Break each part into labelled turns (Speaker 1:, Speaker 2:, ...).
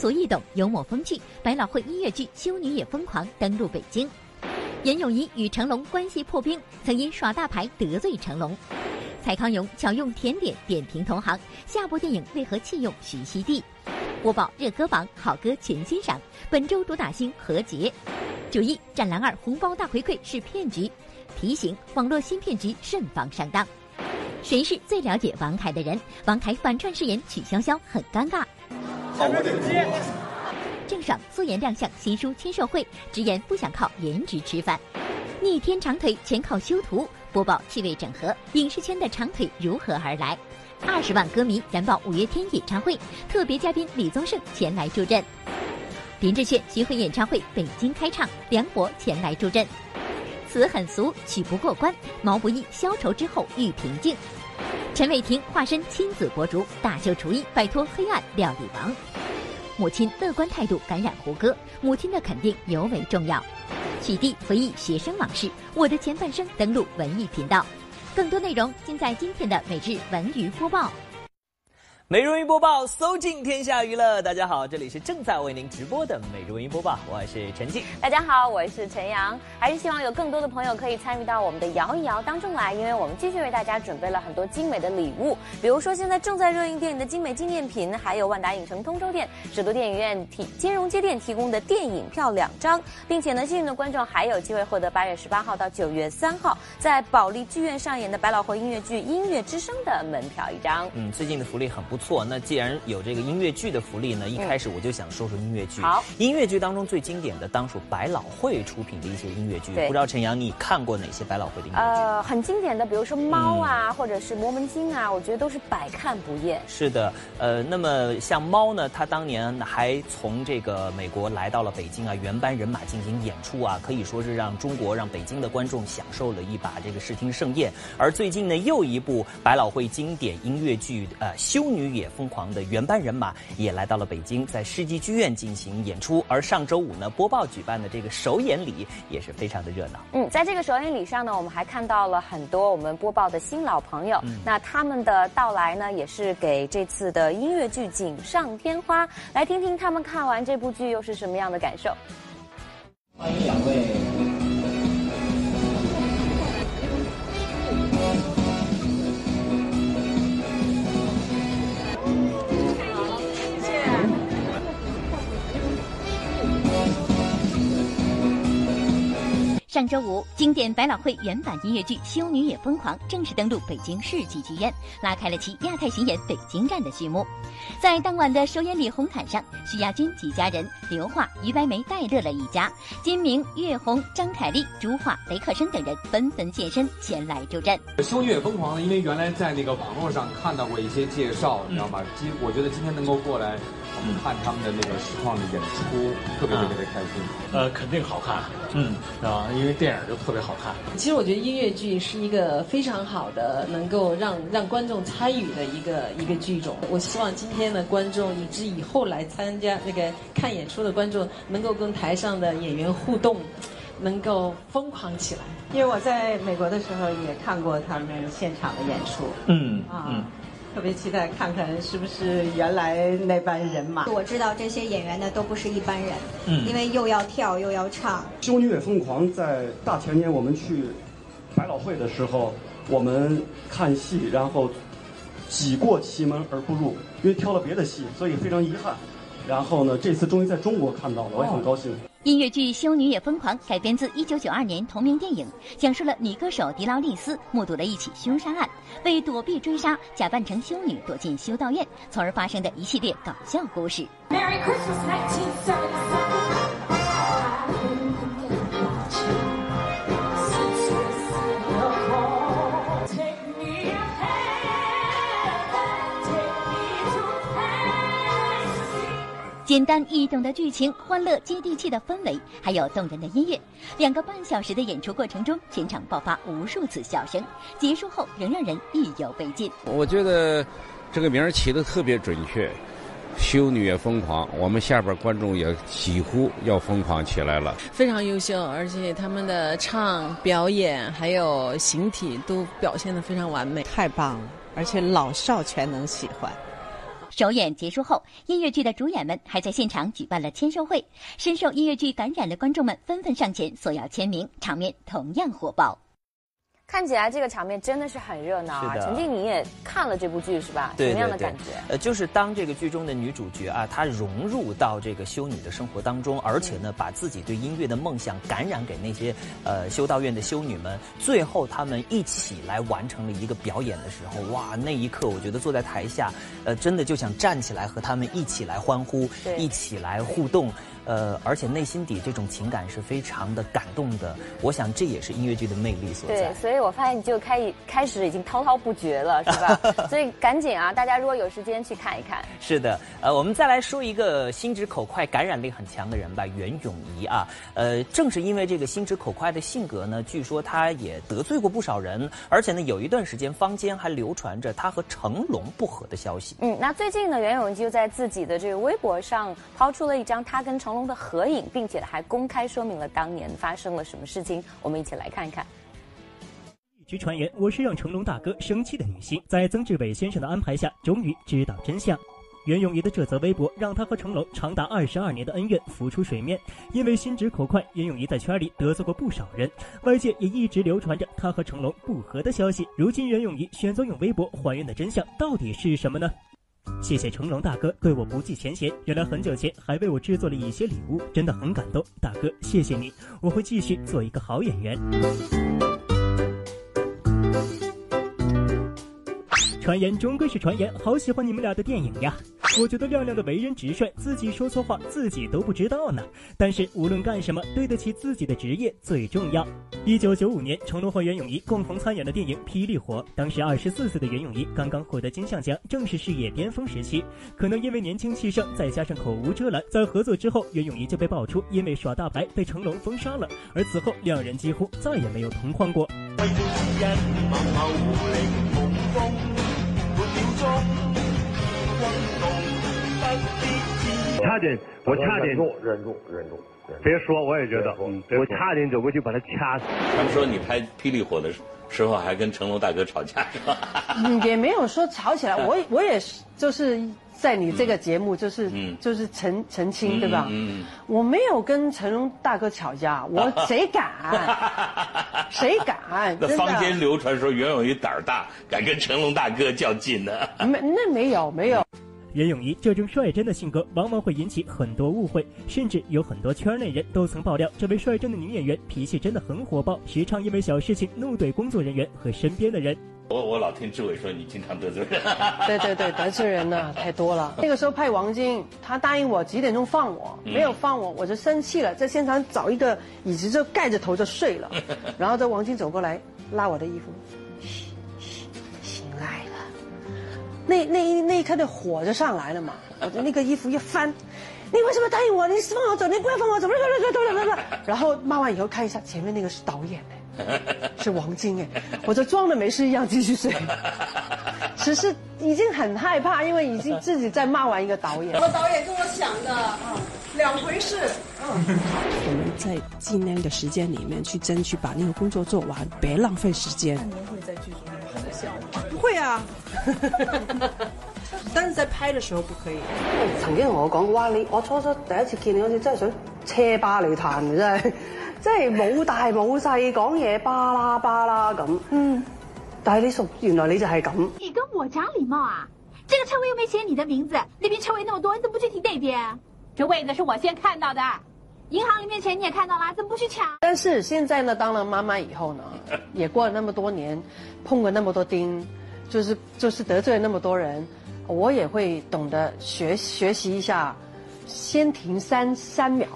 Speaker 1: 俗易懂、幽默风趣，百老汇音乐剧《修女也疯狂》登陆北京。严咏仪与成龙关系破冰，曾因耍大牌得罪成龙。蔡康永巧用甜点点评同行，下部电影为何弃用徐熙娣？播报热歌榜好歌全欣赏，本周主打星何洁。九一《战狼二》红包大回馈是骗局，提醒网络新骗局慎防上当。谁是最了解王凯的人？王凯反串饰演曲筱绡很尴尬。郑爽素颜亮相新书签售会，直言不想靠颜值吃饭。逆天长腿全靠修图。播报气味整合，影视圈的长腿如何而来？二十万歌迷燃爆五月天演唱会，特别嘉宾李宗盛前来助阵。林志炫巡回演唱会北京开唱，梁博前来助阵。词很俗，曲不过关。毛不易消愁之后遇平静。陈伟霆化身亲子博主，大秀厨艺，摆脱黑暗料理王。母亲乐观态度感染胡歌，母亲的肯定尤为重要。取缔回忆学生往事，我的前半生登录文艺频道，更多内容尽在今天的每日文娱播报。
Speaker 2: 每日文娱播报，搜尽天下娱乐。大家好，这里是正在为您直播的每日文娱播报，我是陈静。
Speaker 3: 大家好，我是陈阳。还是希望有更多的朋友可以参与到我们的摇一摇当中来，因为我们继续为大家准备了很多精美的礼物，比如说现在正在热映电影的精美纪念品，还有万达影城通州店、首都电影院提金融街店提供的电影票两张，并且呢，幸运的观众还有机会获得八月十八号到九月三号在保利剧院上演的百老汇音乐剧《音乐之声》的门票一张。
Speaker 2: 嗯，最近的福利很不。错，那既然有这个音乐剧的福利呢，一开始我就想说说音乐剧。
Speaker 3: 好，
Speaker 2: 音乐剧当中最经典的当属百老汇出品的一些音乐剧。不知道陈阳你看过哪些百老汇的音乐剧？呃，
Speaker 3: 很经典的，比如说《猫》啊，或者是《魔门经》啊，我觉得都是百看不厌。
Speaker 2: 是的，呃，那么像《猫》呢，它当年还从这个美国来到了北京啊，原班人马进行演出啊，可以说是让中国、让北京的观众享受了一把这个视听盛宴。而最近呢，又一部百老汇经典音乐剧，呃，《修女》。也疯狂的原班人马也来到了北京，在世纪剧院进行演出。而上周五呢，播报举办的这个首演礼也是非常的热闹。
Speaker 3: 嗯，在这个首演礼上呢，我们还看到了很多我们播报的新老朋友。那他们的到来呢，也是给这次的音乐剧锦上添花。来听听他们看完这部剧又是什么样的感受。
Speaker 4: 欢迎两位。
Speaker 1: 上周五，经典百老汇原版音乐剧《修女也疯狂》正式登陆北京世纪剧院，拉开了其亚太巡演北京站的序幕。在当晚的首演礼红毯上，徐亚军及家人、刘桦、于白眉、戴乐乐一家、金明、岳红、张凯丽、朱桦、雷克生等人纷纷现身前来助阵。
Speaker 5: 《修女也疯狂》因为原来在那个网络上看到过一些介绍，你知道吗？今我觉得今天能够过来。看他们的那个实况的演出，特别特别的开心。
Speaker 6: 呃，肯定好看。嗯啊，因为电影就特别好看。
Speaker 7: 其实我觉得音乐剧是一个非常好的，能够让让观众参与的一个一个剧种。我希望今天的观众，以及以后来参加那个看演出的观众，能够跟台上的演员互动，能够疯狂起来。
Speaker 8: 因为我在美国的时候也看过他们现场的演出。
Speaker 6: 嗯啊。
Speaker 8: 特别期待看看是不是原来那班人马。
Speaker 9: 我知道这些演员呢都不是一般人，嗯，因为又要跳又要唱。
Speaker 10: 修女也疯狂，在大前年我们去百老汇的时候，我们看戏，然后挤过奇门而不入，因为挑了别的戏，所以非常遗憾。然后呢，这次终于在中国看到了，我也很高兴。
Speaker 1: 音乐剧《修女也疯狂》改编自1992年同名电影，讲述了女歌手迪劳丽斯目睹了一起凶杀案，为躲避追杀，假扮成修女躲进修道院，从而发生的一系列搞笑故事。简单易懂的剧情，欢乐接地气的氛围，还有动人的音乐。两个半小时的演出过程中，全场爆发无数次笑声，结束后仍让人意犹未尽。
Speaker 11: 我觉得这个名儿起的特别准确，修女也疯狂，我们下边观众也几乎要疯狂起来了。
Speaker 7: 非常优秀，而且他们的唱、表演还有形体都表现的非常完美，
Speaker 8: 太棒了，而且老少全能喜欢。
Speaker 1: 首演结束后，音乐剧的主演们还在现场举办了签售会，深受音乐剧感染的观众们纷纷上前索要签名，场面同样火爆。
Speaker 3: 看起来这个场面真的是很热闹啊！陈静，你也看了这部剧是吧？
Speaker 2: 什
Speaker 3: 么样的感觉？
Speaker 2: 呃，就是当这个剧中的女主角啊，她融入到这个修女的生活当中，而且呢，把自己对音乐的梦想感染给那些呃修道院的修女们，最后他们一起来完成了一个表演的时候，哇，那一刻我觉得坐在台下，呃，真的就想站起来和他们一起来欢呼，一起来互动。呃，而且内心底这种情感是非常的感动的，我想这也是音乐剧的魅力所在。
Speaker 3: 对，所以我发现你就开开始已经滔滔不绝了，是吧？所以赶紧啊，大家如果有时间去看一看。
Speaker 2: 是的，呃，我们再来说一个心直口快、感染力很强的人吧，袁咏仪啊。呃，正是因为这个心直口快的性格呢，据说他也得罪过不少人，而且呢，有一段时间坊间还流传着他和成龙不和的消息。
Speaker 3: 嗯，那最近呢，袁咏仪就在自己的这个微博上抛出了一张他跟成龙。的合影，并且还公开说明了当年发生了什么事情。我们一起来看一看。
Speaker 12: 据传言，我是让成龙大哥生气的女星，在曾志伟先生的安排下，终于知道真相。袁咏仪的这则微博，让她和成龙长达二十二年的恩怨浮出水面。因为心直口快，袁咏仪在圈里得罪过不少人，外界也一直流传着她和成龙不和的消息。如今袁咏仪选择用微博还原的真相，到底是什么呢？谢谢成龙大哥对我不计前嫌，原来很久前还为我制作了一些礼物，真的很感动。大哥，谢谢你，我会继续做一个好演员。传言终归是传言，好喜欢你们俩的电影呀。我觉得亮亮的为人直率，自己说错话自己都不知道呢。但是无论干什么，对得起自己的职业最重要。一九九五年，成龙和袁咏仪共同参演的电影《霹雳火》，当时二十四岁的袁咏仪刚刚获得金像奖，正是事业巅峰时期。可能因为年轻气盛，再加上口无遮拦，在合作之后，袁咏仪就被爆出因为耍大牌被成龙封杀了。而此后，两人几乎再也没有同框过。
Speaker 13: 差点，我差点。
Speaker 14: 忍住，忍住，忍住，
Speaker 13: 别说，我也觉得，我差点走过去把他掐死。
Speaker 14: 他们说你拍《霹雳火》的时候还跟成龙大哥吵架是吧？
Speaker 8: 也没有说吵起来，我我也是，就是在你这个节目，就是就是澄澄清，对吧？嗯，我没有跟成龙大哥吵架，我 谁敢？谁敢？
Speaker 14: 那坊间流传说袁咏仪胆儿大，敢跟成龙大哥较劲呢？
Speaker 8: 没，那没有，没有。
Speaker 12: 袁咏仪这种率真的性格，往往会引起很多误会，甚至有很多圈内人都曾爆料，这位率真的女演员脾气真的很火爆，时常因为小事情怒怼工作人员和身边的人。
Speaker 14: 我我老听志伟说你经常得罪人。
Speaker 8: 对对对，得罪人呢太多了。那个时候派王晶，他答应我几点钟放我，没有放我，我就生气了，在现场找一个椅子就盖着头就睡了，然后这王晶走过来拉我的衣服。那那一那一刻的火就上来了嘛！我的那个衣服一翻，你为什么答应我？你放我走，你不要放我走！然后骂完以后看一下前面那个是导演哎，是王晶哎，我就装的没事一样继续睡。只是已经很害怕，因为已经自己在骂完一个导演。
Speaker 15: 我导演跟我想的啊，两回事。嗯，
Speaker 16: 在尽量的时间里面去争取把那个工作做完，别浪费时间。
Speaker 15: 您会在剧中拍的笑吗？不会啊。但是在拍的时候不可以。
Speaker 8: 曾經同我講哇，你我初初第一次見你好似真係想車巴你彈嘅，真係，真係冇大冇細講嘢巴拉巴拉咁。嗯，但係你熟原來你就係咁。
Speaker 17: 你跟我講禮貌啊？這個車位又沒寫你的名字，那邊車位那麼多，你怎麼不去停那邊？這位子是我先看到的，銀行里面钱你也看到啦，怎么不去抢？
Speaker 8: 但是现在呢，当了妈妈以后呢，也过了那么多年，碰了那么多钉。就是就是得罪了那么多人，我也会懂得学学习一下，先停三三秒，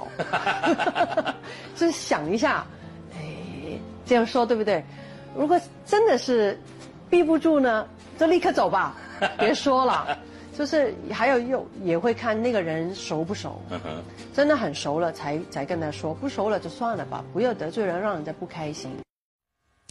Speaker 8: 就是想一下，哎，这样说对不对？如果真的是避不住呢，就立刻走吧，别说了。就是还有又也会看那个人熟不熟，真的很熟了才才跟他说，不熟了就算了吧，不要得罪人，让人家不开心。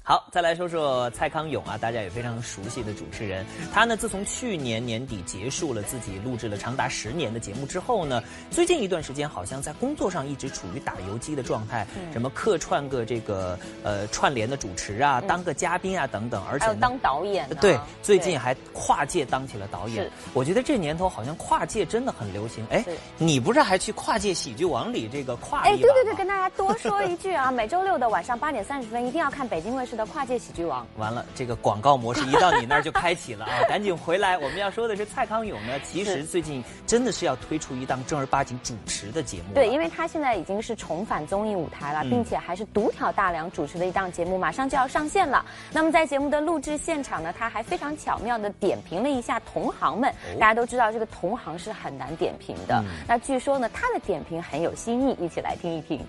Speaker 2: 好，再来说说蔡康永啊，大家也非常熟悉的主持人。他呢，自从去年年底结束了自己录制了长达十年的节目之后呢，最近一段时间好像在工作上一直处于打游击的状态，什么客串个这个呃串联的主持啊，当个嘉宾啊等等，而且
Speaker 3: 当导演。
Speaker 2: 对，最近还跨界当起了导演。我觉得这年头好像跨界真的很流行。哎，你不是还去跨界喜剧王里这个跨？哎，
Speaker 3: 对对对，跟大家多说一句啊，每周六的晚上八点三十分一定要看北京卫视。的跨界喜剧王，
Speaker 2: 完了，这个广告模式一到你那儿就开启了啊！赶紧回来，我们要说的是蔡康永呢，其实最近真的是要推出一档正儿八经主持的节目。
Speaker 3: 对，因为他现在已经是重返综艺舞台了，并且还是独挑大梁主持的一档节目，马上就要上线了。那么在节目的录制现场呢，他还非常巧妙的点评了一下同行们。大家都知道这个同行是很难点评的，那据说呢，他的点评很有新意，一起来听一听。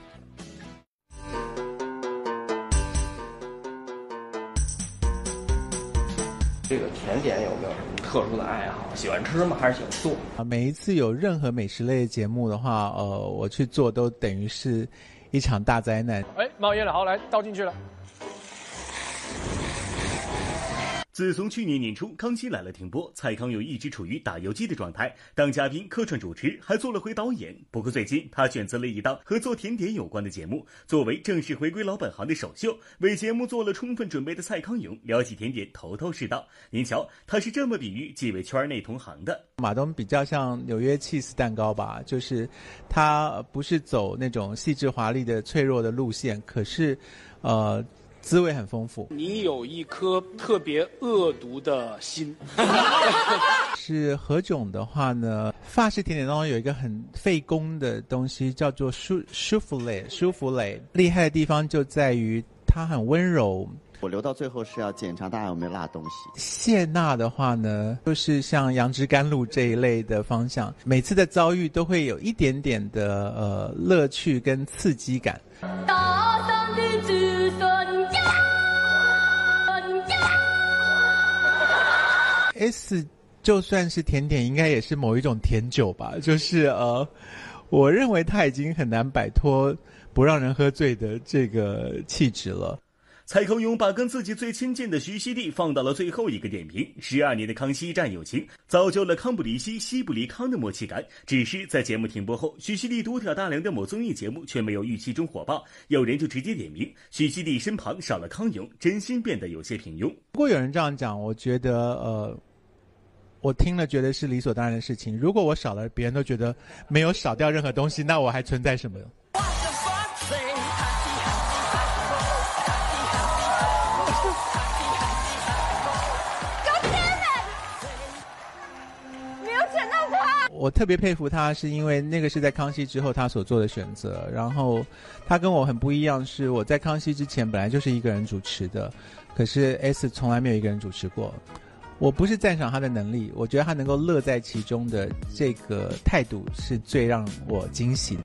Speaker 18: 这个甜点有没有什么特殊的爱好？喜欢吃吗？还是喜欢做？
Speaker 19: 啊，每一次有任何美食类的节目的话，呃，我去做都等于是一场大灾难。
Speaker 20: 哎，冒烟了，好，来倒进去了。
Speaker 21: 自从去年年初《康熙来了》停播，蔡康永一直处于打游击的状态，当嘉宾、客串主持，还做了回导演。不过最近他选择了一档和做甜点有关的节目，作为正式回归老本行的首秀，为节目做了充分准备的蔡康永聊起甜点头头是道。您瞧，他是这么比喻几位圈内同行的：
Speaker 19: 马东比较像纽约 cheese 蛋糕吧，就是他不是走那种细致华丽的脆弱的路线，可是，呃。滋味很丰富。
Speaker 20: 你有一颗特别恶毒的心。
Speaker 19: 是何炅的话呢？法式甜点当中有一个很费工的东西，叫做舒舒芙蕾。舒芙蕾厉害的地方就在于它很温柔。
Speaker 22: 我留到最后是要检查大家有没有辣东西。
Speaker 19: 谢娜的话呢，就是像杨枝甘露这一类的方向，每次的遭遇都会有一点点的呃乐趣跟刺激感。S 就算是甜点，应该也是某一种甜酒吧。就是呃，我认为它已经很难摆脱不让人喝醉的这个气质了。
Speaker 21: 蔡康永把跟自己最亲近的徐熙娣放到了最后一个点评。十二年的康熙战友情，造就了康不离西，西不离康的默契感。只是在节目停播后，徐熙娣独挑大梁的某综艺节目却没有预期中火爆。有人就直接点名，徐熙娣身旁少了康永，真心变得有些平庸。
Speaker 19: 不过有人这样讲，我觉得呃，我听了觉得是理所当然的事情。如果我少了，别人都觉得没有少掉任何东西，那我还存在什么？我特别佩服他，是因为那个是在康熙之后他所做的选择。然后他跟我很不一样，是我在康熙之前本来就是一个人主持的，可是 S 从来没有一个人主持过。我不是赞赏他的能力，我觉得他能够乐在其中的这个态度是最让我惊喜的。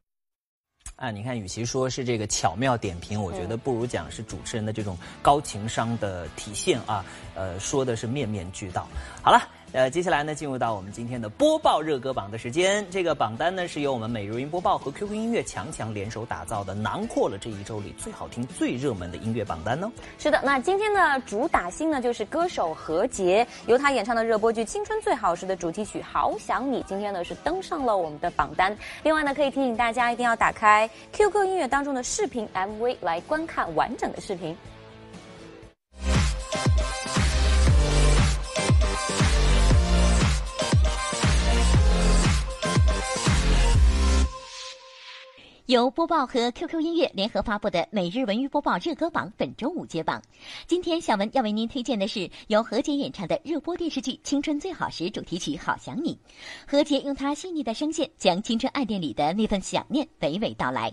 Speaker 2: 啊，你看，与其说是这个巧妙点评，我觉得不如讲是主持人的这种高情商的体现啊。呃，说的是面面俱到。好了。呃，接下来呢，进入到我们今天的播报热歌榜的时间。这个榜单呢，是由我们每日云播报和 QQ 音乐强强联手打造的，囊括了这一周里最好听、最热门的音乐榜单呢。
Speaker 3: 是的，那今天的主打星呢，就是歌手何洁，由她演唱的热播剧《青春最好时》的主题曲《好想你》，今天呢是登上了我们的榜单。另外呢，可以提醒大家一定要打开 QQ 音乐当中的视频 MV 来观看完整的视频。
Speaker 1: 由播报和 QQ 音乐联合发布的每日文娱播报热歌榜本周五揭榜。今天小文要为您推荐的是由何洁演唱的热播电视剧《青春最好时》主题曲《好想你》。何洁用她细腻的声线，将青春爱恋里的那份想念娓娓道来。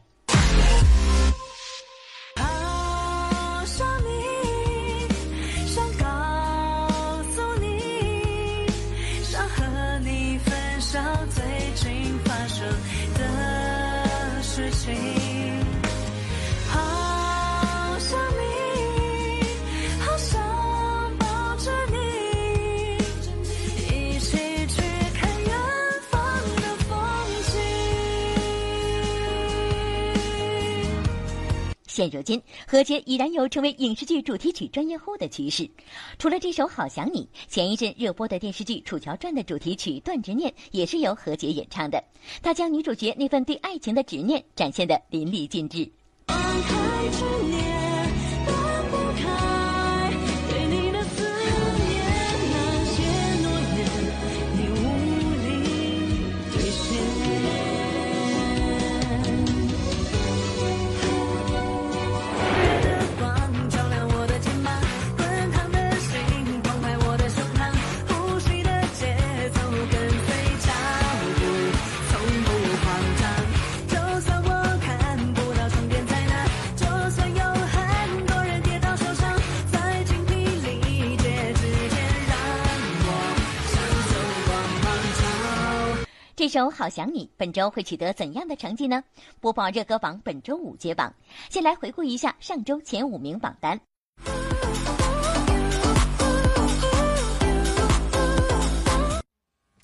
Speaker 1: 现如今，何洁已然有成为影视剧主题曲专业户的趋势。除了这首《好想你》，前一阵热播的电视剧《楚乔传》的主题曲《断执念》也是由何洁演唱的。她将女主角那份对爱情的执念展现得淋漓尽致。周《好想你》本周会取得怎样的成绩呢？播报热歌榜本周五揭榜，先来回顾一下上周前五名榜单。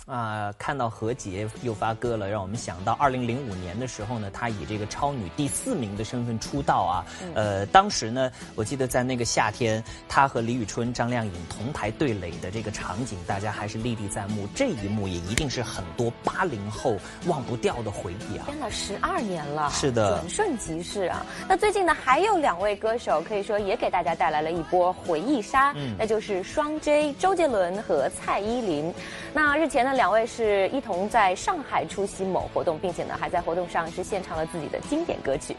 Speaker 2: 啊，看到何洁又发歌了，让我们想到二零零五年的时候呢，她以这个超女第四名的身份出道啊。呃，当时呢，我记得在那个夏天，她和李宇春、张靓颖同台对垒的这个场景，大家还是历历在目。这一幕也一定是很多八零后忘不掉的回忆啊！
Speaker 3: 天哪，十二年了，
Speaker 2: 是的，
Speaker 3: 转瞬即逝啊。那最近呢，还有两位歌手可以说也给大家带来了一波回忆杀，那就是双 J 周杰伦和蔡依林。那日前呢？两位是一同在上海出席某活动，并且呢，还在活动上是献唱了自己的经典歌曲。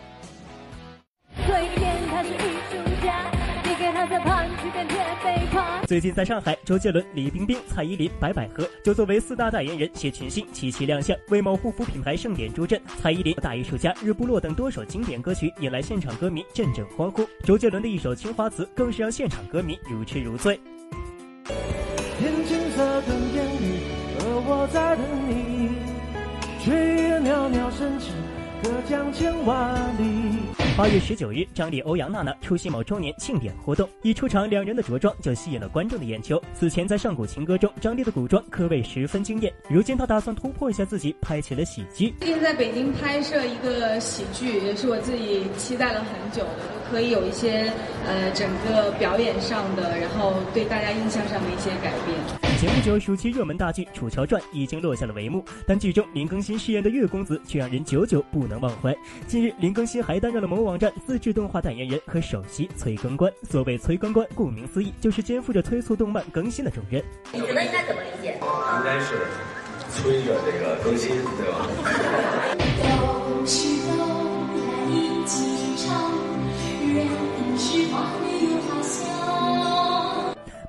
Speaker 12: 最近在上海，周杰伦、李冰冰、蔡依林、白百合就作为四大代言人携群星齐齐亮相，为某护肤品牌盛典助阵。蔡依林《大艺术家》《日不落》等多首经典歌曲引来现场歌迷阵阵欢呼，周杰伦的一首《青花瓷》更是让现场歌迷如痴如醉。我在等你，却袅袅升起，隔江千万里。八月十九日，张丽、欧阳娜娜出席某周年庆典活动，一出场，两人的着装就吸引了观众的眼球。此前在上古情歌中，张丽的古装可谓十分惊艳。如今她打算突破一下自己，拍起了喜剧。
Speaker 15: 最近在北京拍摄一个喜剧，也是我自己期待了很久的。可以有一些呃，整个表演上的，然后对大家印象上的一些改变。
Speaker 12: 前不久，暑期热门大剧《楚乔传》已经落下了帷幕，但剧中林更新饰演的月公子却让人久久不能忘怀。近日，林更新还担任了某网站自制动画代言人和首席催更官。所谓催更官，顾名思义，就是肩负着催促动漫更新的重任。
Speaker 23: 你觉得应该怎么理解？应该是催着这个更新，对吧？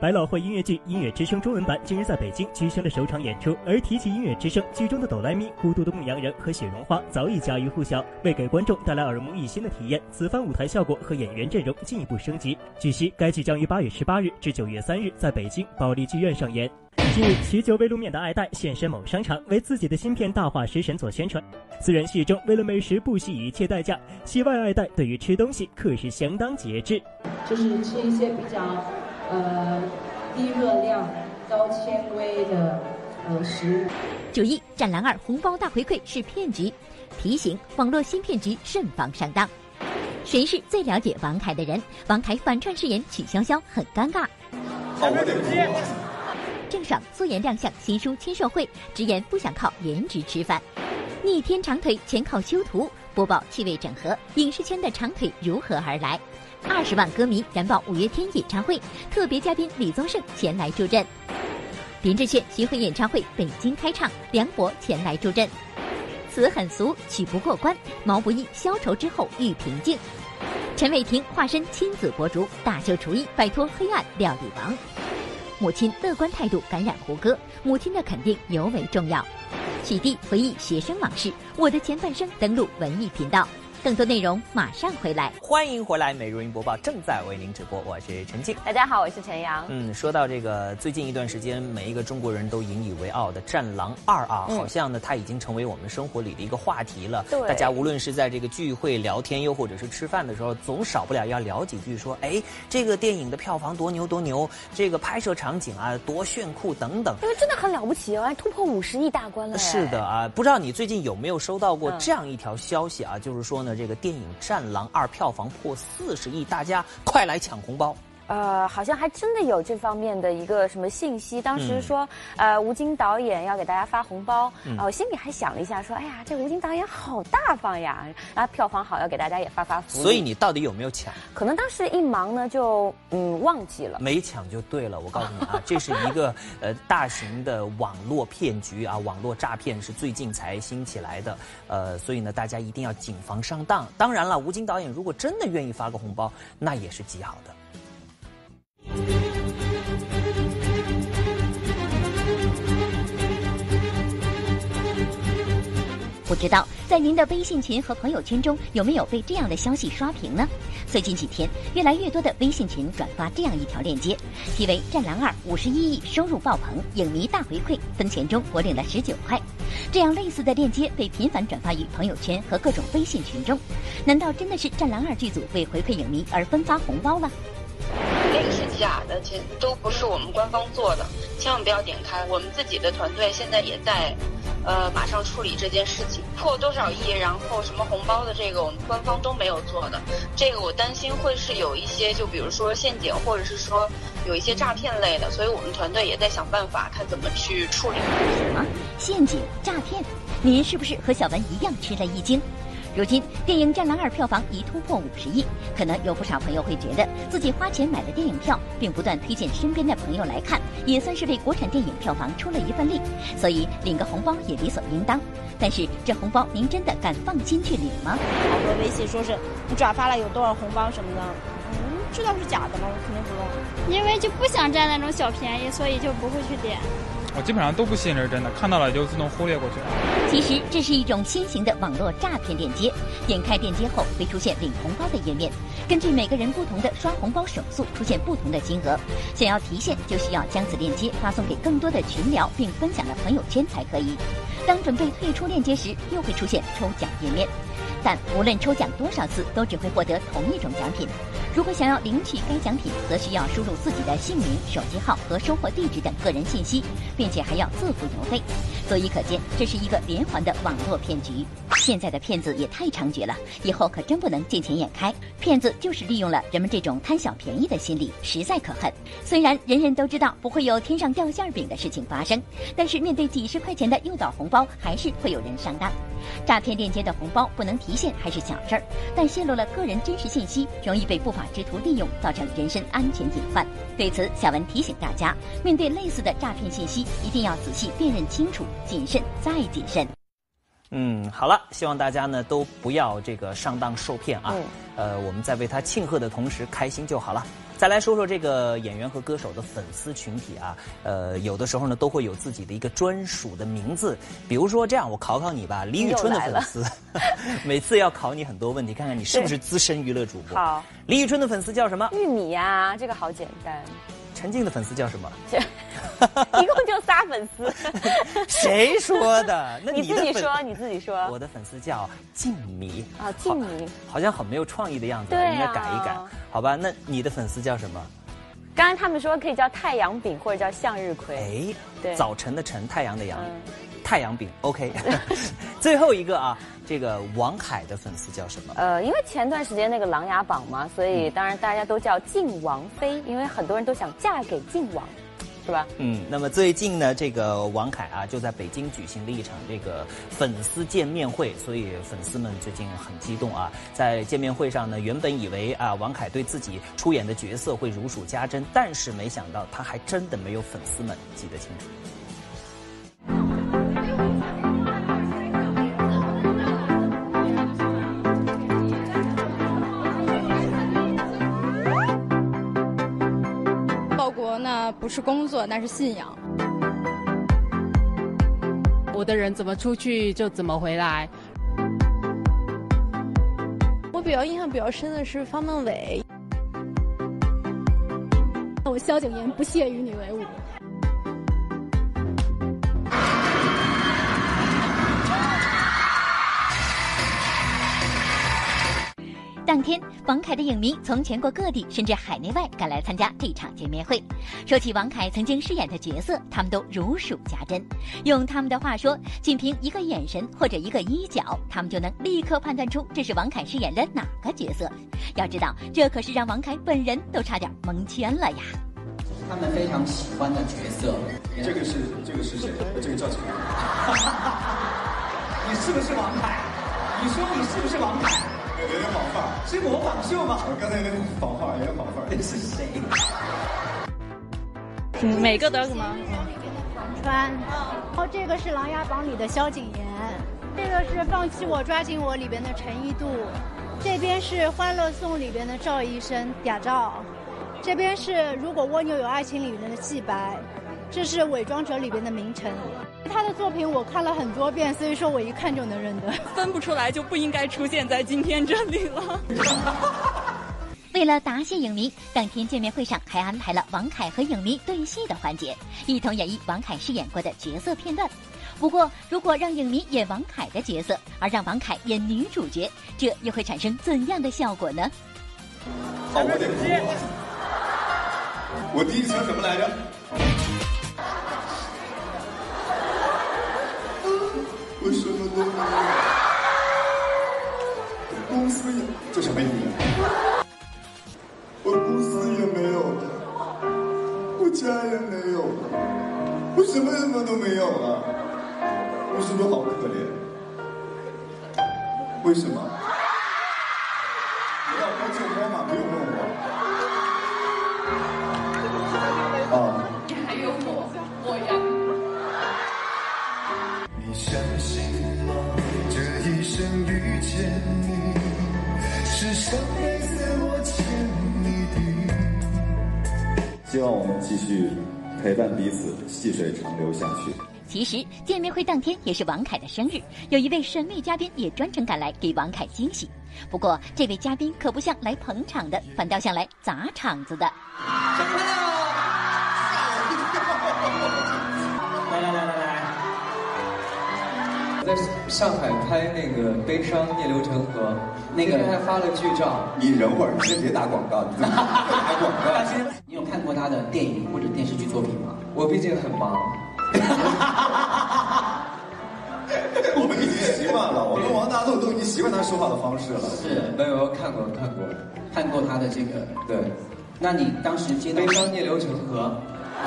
Speaker 12: 百老汇音乐剧《音乐之声》中文版今日在北京举行了首场演出。而提起《音乐之声》，剧中的哆来咪、孤独的牧羊人和雪绒花早已家喻户晓。为给观众带来耳目一新的体验，此番舞台效果和演员阵容进一步升级。据悉，该剧将于八月十八日至九月三日在北京保利剧院上演。近日，许久未露面的爱戴现身某商场，为自己的新片《大话食神》做宣传。四人戏中，为了美食不惜一切代价。戏外，爱戴对于吃东西可是相当节制，
Speaker 7: 就是吃一些比较。呃，低热量、高纤维的呃食物。
Speaker 1: 注意，《战狼二》红包大回馈是骗局，提醒网络新骗局慎防上当。谁是最了解王凯的人？王凯反串饰演曲筱绡，很尴尬。郑爽、素颜亮相新书签售会，直言不想靠颜值吃饭。逆天长腿全靠修图。播报趣味整合，影视圈的长腿如何而来？二十万歌迷燃爆五月天演唱会，特别嘉宾李宗盛前来助阵。林志炫巡回演唱会北京开唱，梁博前来助阵。词很俗，曲不过关。毛不易消愁之后遇平静。陈伟霆化身亲子博主，大秀厨艺，摆脱黑暗料理王。母亲乐观态度感染胡歌，母亲的肯定尤为重要。取缔回忆学生往事，我的前半生登录文艺频道。更多内容马上回来，
Speaker 2: 欢迎回来！美如云播报正在为您直播，我是陈静。
Speaker 3: 大家好，我是陈阳。
Speaker 2: 嗯，说到这个，最近一段时间，每一个中国人都引以为傲的《战狼二》啊，好像呢，它已经成为我们生活里的一个话题了。
Speaker 3: 对，
Speaker 2: 大家无论是在这个聚会聊天，又或者是吃饭的时候，总少不了要聊几句，说，哎，这个电影的票房多牛多牛，这个拍摄场景啊多炫酷等等。
Speaker 3: 因为真的很了不起哦，还突破五十亿大关了。
Speaker 2: 是的啊，不知道你最近有没有收到过这样一条消息啊？就是说呢。这个电影《战狼二》票房破四十亿，大家快来抢红包。
Speaker 3: 呃，好像还真的有这方面的一个什么信息。当时说，呃，吴京导演要给大家发红包，啊，我心里还想了一下，说，哎呀，这吴京导演好大方呀，啊，票房好，要给大家也发发福利。
Speaker 2: 所以你到底有没有抢？
Speaker 3: 可能当时一忙呢，就嗯忘记了。
Speaker 2: 没抢就对了，我告诉你啊，这是一个 呃大型的网络骗局啊，网络诈骗是最近才兴起来的，呃，所以呢，大家一定要谨防上当。当然了，吴京导演如果真的愿意发个红包，那也是极好的。
Speaker 1: 不知道在您的微信群和朋友圈中有没有被这样的消息刷屏呢？最近几天，越来越多的微信群转发这样一条链接，题为《战狼二》五十一亿收入爆棚，影迷大回馈，分钱中我领了十九块。这样类似的链接被频繁转发于朋友圈和各种微信群中，难道真的是《战狼二》剧组为回馈影迷而分发红包了？
Speaker 24: 假的，这都不是我们官方做的，千万不要点开。我们自己的团队现在也在，呃，马上处理这件事情。破多少亿，然后什么红包的这个，我们官方都没有做的。这个我担心会是有一些，就比如说陷阱，或者是说有一些诈骗类的，所以我们团队也在想办法，看怎么去处理。
Speaker 1: 什么陷阱诈骗？您是不是和小文一样吃了一惊？如今，电影《战狼二》票房已突破五十亿，可能有不少朋友会觉得自己花钱买了电影票，并不断推荐身边的朋友来看，也算是为国产电影票房出了一份力，所以领个红包也理所应当。但是，这红包您真的敢放心去领吗？
Speaker 25: 好多微信说是你转发了有多少红包什么的，嗯，知道是假的吗？我肯定不弄，
Speaker 26: 因为就不想占那种小便宜，所以就不会去点。
Speaker 27: 我基本上都不信这是真的，看到了就自动忽略过去了。
Speaker 1: 其实这是一种新型的网络诈骗链接，点开链接后会出现领红包的页面，根据每个人不同的刷红包手速出现不同的金额。想要提现，就需要将此链接发送给更多的群聊，并分享到朋友圈才可以。当准备退出链接时，又会出现抽奖页面。但无论抽奖多少次，都只会获得同一种奖品。如果想要领取该奖品，则需要输入自己的姓名、手机号和收货地址等个人信息，并且还要自付邮费。所以可见，这是一个连环的网络骗局。现在的骗子也太猖獗了，以后可真不能见钱眼开。骗子就是利用了人们这种贪小便宜的心理，实在可恨。虽然人人都知道不会有天上掉馅饼的事情发生，但是面对几十块钱的诱导红包，还是会有人上当。诈骗链接的红包不能提现还是小事儿，但泄露了个人真实信息，容易被不法之徒利用，造成人身安全隐患。对此，小文提醒大家，面对类似的诈骗信息，一定要仔细辨认清楚，谨慎再谨慎。
Speaker 2: 嗯，好了，希望大家呢都不要这个上当受骗啊。呃，我们在为他庆贺的同时，开心就好了。再来说说这个演员和歌手的粉丝群体啊，呃，有的时候呢都会有自己的一个专属的名字，比如说这样，我考考你吧，李宇春的粉丝，每次要考你很多问题，看看你是不是资深娱乐主播。
Speaker 3: 好，
Speaker 2: 李宇春的粉丝叫什么？
Speaker 3: 玉米呀，这个好简单。
Speaker 2: 陈静的粉丝叫什么？
Speaker 3: 一共就仨粉丝。
Speaker 2: 谁说的？那
Speaker 3: 你自己说，你自己说。
Speaker 2: 我的粉丝叫静迷。
Speaker 3: 啊，静迷。
Speaker 2: 好像很没有创意的样子，应该改一改，好吧？那你的粉丝叫什么？
Speaker 3: 刚刚他们说可以叫太阳饼或者叫向日葵。
Speaker 2: 哎，
Speaker 3: 对，
Speaker 2: 早晨的晨，太阳的阳，太阳饼。OK。最后一个啊，这个王凯的粉丝叫什么？
Speaker 3: 呃，因为前段时间那个《琅琊榜》嘛，所以当然大家都叫靖王妃，因为很多人都想嫁给靖王。是吧？
Speaker 2: 嗯，那么最近呢，这个王凯啊就在北京举行了一场这个粉丝见面会，所以粉丝们最近很激动啊。在见面会上呢，原本以为啊王凯对自己出演的角色会如数家珍，但是没想到他还真的没有粉丝们记得清楚。
Speaker 28: 不是工作，那是信仰。
Speaker 29: 我的人怎么出去就怎么回来。
Speaker 30: 我比较印象比较深的是方孟伟。
Speaker 31: 我萧景琰不屑与你为伍。
Speaker 1: 当天，王凯的影迷从全国各地甚至海内外赶来参加这场见面会。说起王凯曾经饰演的角色，他们都如数家珍。用他们的话说，仅凭一个眼神或者一个衣角，他们就能立刻判断出这是王凯饰演的哪个角色。要知道，这可是让王凯本人都差点蒙圈了呀。
Speaker 32: 他们非常喜欢的角色，
Speaker 33: 这个是这个是谁？这个叫什么？
Speaker 32: 你是不是王凯？你说你是不是王凯？
Speaker 33: 有点仿范儿，
Speaker 32: 是模仿秀吗？
Speaker 33: 刚才有点仿范儿，有点仿范儿。
Speaker 32: 这是谁？
Speaker 26: 每个都什么？
Speaker 31: 王川，然后这个是《琅琊榜》里的萧景琰，这个是《放弃我抓紧我》里边的陈一度，这边是《欢乐颂》里边的赵医生嗲赵，这边是《如果蜗牛有爱情》里面的季白，这是《伪装者》里边的明晨。他的作品我看了很多遍，所以说我一看就能认得。
Speaker 26: 分不出来就不应该出现在今天这里了。
Speaker 1: 为了答谢影迷，当天见面会上还安排了王凯和影迷对戏的环节，一同演绎王凯饰演过的角色片段。不过，如果让影迷演王凯的角色，而让王凯演女主角，这又会产生怎样的效果呢？
Speaker 33: 好，我得我第一次什么来着？我什么都没有，公司也这什么语言？我公司也没有了，我家人没有了，我什么什么都没有了，我是不是好可怜？为什么？
Speaker 34: 希望我们继续陪伴彼此，细水长流下去。
Speaker 1: 其实见面会当天也是王凯的生日，有一位神秘嘉宾也专程赶来给王凯惊喜。不过这位嘉宾可不像来捧场的，反倒像来砸场子的。
Speaker 35: 在上海拍那个《悲伤逆流成河》，那个还发了剧照。
Speaker 33: 你忍会儿，你先别打广告，你打广告。
Speaker 32: 你有看过他的电影或者电视剧作品吗？
Speaker 35: 我毕竟很忙。
Speaker 33: 我们已经习惯了，我跟王大陆都已经习惯他说话的方式了。
Speaker 32: 是，
Speaker 35: 没有看过看过
Speaker 32: 看过他的这个。
Speaker 35: 对，
Speaker 32: 那你当时接到《
Speaker 35: 悲伤逆流成河 》，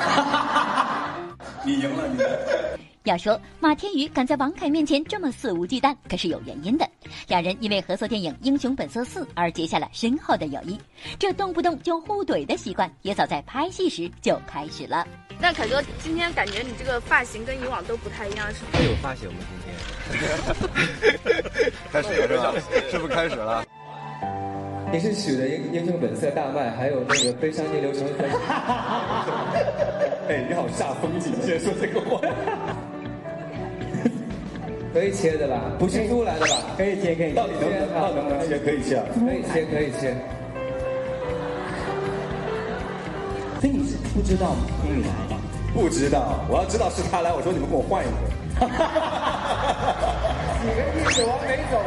Speaker 33: 你赢了，你。
Speaker 1: 要说马天宇敢在王凯面前这么肆无忌惮，可是有原因的。两人因为合作电影《英雄本色四》而结下了深厚的友谊，这动不动就互怼的习惯也早在拍戏时就开始了。
Speaker 26: 那凯哥，今天感觉你这个发型跟以往都不太一样，是
Speaker 34: 还有发型吗？今天 开始了是吧？是不是开始了？
Speaker 35: 你是取的《英英雄本色》大卖，还有那个《悲伤逆流成河》。哎，你好煞风景，竟然说这个话。可以切的吧？不是猪来的吧？
Speaker 32: 可以切，可以。
Speaker 34: 到底能不能？到底能不能切？可以切啊。
Speaker 35: 可以切，可以切。
Speaker 32: 所以你是不知道英语来的？
Speaker 34: 不知道，我要知道是他来，我说你们给我换一个。
Speaker 35: 你们一走没走。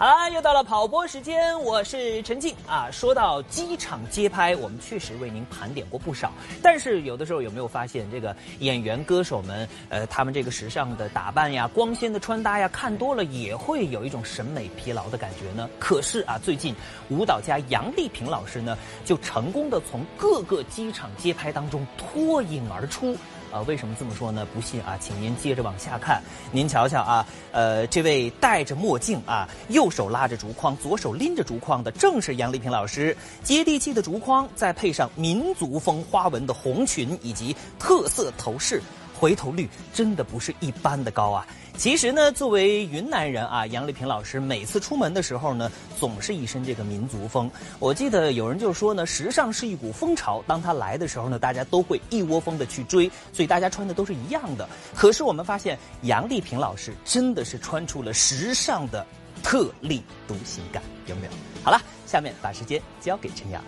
Speaker 2: 好了，又到了跑播时间，我是陈静啊。说到机场街拍，我们确实为您盘点过不少。但是有的时候有没有发现，这个演员歌手们，呃，他们这个时尚的打扮呀、光鲜的穿搭呀，看多了也会有一种审美疲劳的感觉呢？可是啊，最近舞蹈家杨丽萍老师呢，就成功的从各个机场街拍当中脱颖而出。啊，为什么这么说呢？不信啊，请您接着往下看。您瞧瞧啊，呃，这位戴着墨镜啊，右手拉着竹筐，左手拎着竹筐的，正是杨丽萍老师。接地气的竹筐，再配上民族风花纹的红裙以及特色头饰，回头率真的不是一般的高啊。其实呢，作为云南人啊，杨丽萍老师每次出门的时候呢，总是一身这个民族风。我记得有人就说呢，时尚是一股风潮，当它来的时候呢，大家都会一窝蜂的去追，所以大家穿的都是一样的。可是我们发现，杨丽萍老师真的是穿出了时尚的特立独行感，有没有？好了，下面把时间交给陈阳。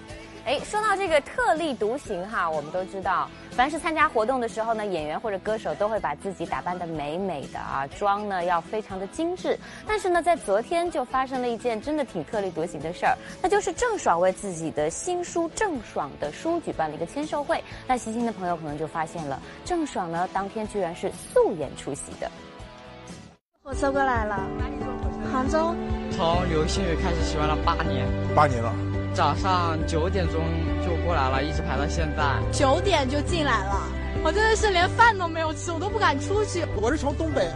Speaker 3: 哎，说到这个特立独行哈，我们都知道，凡是参加活动的时候呢，演员或者歌手都会把自己打扮得美美的啊，妆呢要非常的精致。但是呢，在昨天就发生了一件真的挺特立独行的事儿，那就是郑爽为自己的新书《郑爽的书》举办了一个签售会。那细心的朋友可能就发现了，郑爽呢当天居然是素颜出席的。
Speaker 15: 火车过来了，哪里坐火车？杭州。
Speaker 35: 从流星雨开始喜欢了八年，
Speaker 34: 八年了。
Speaker 35: 早上九点钟就过来了，一直排到现在。
Speaker 15: 九点就进来了，我真的是连饭都没有吃，我都不敢出去。
Speaker 34: 我是从东北，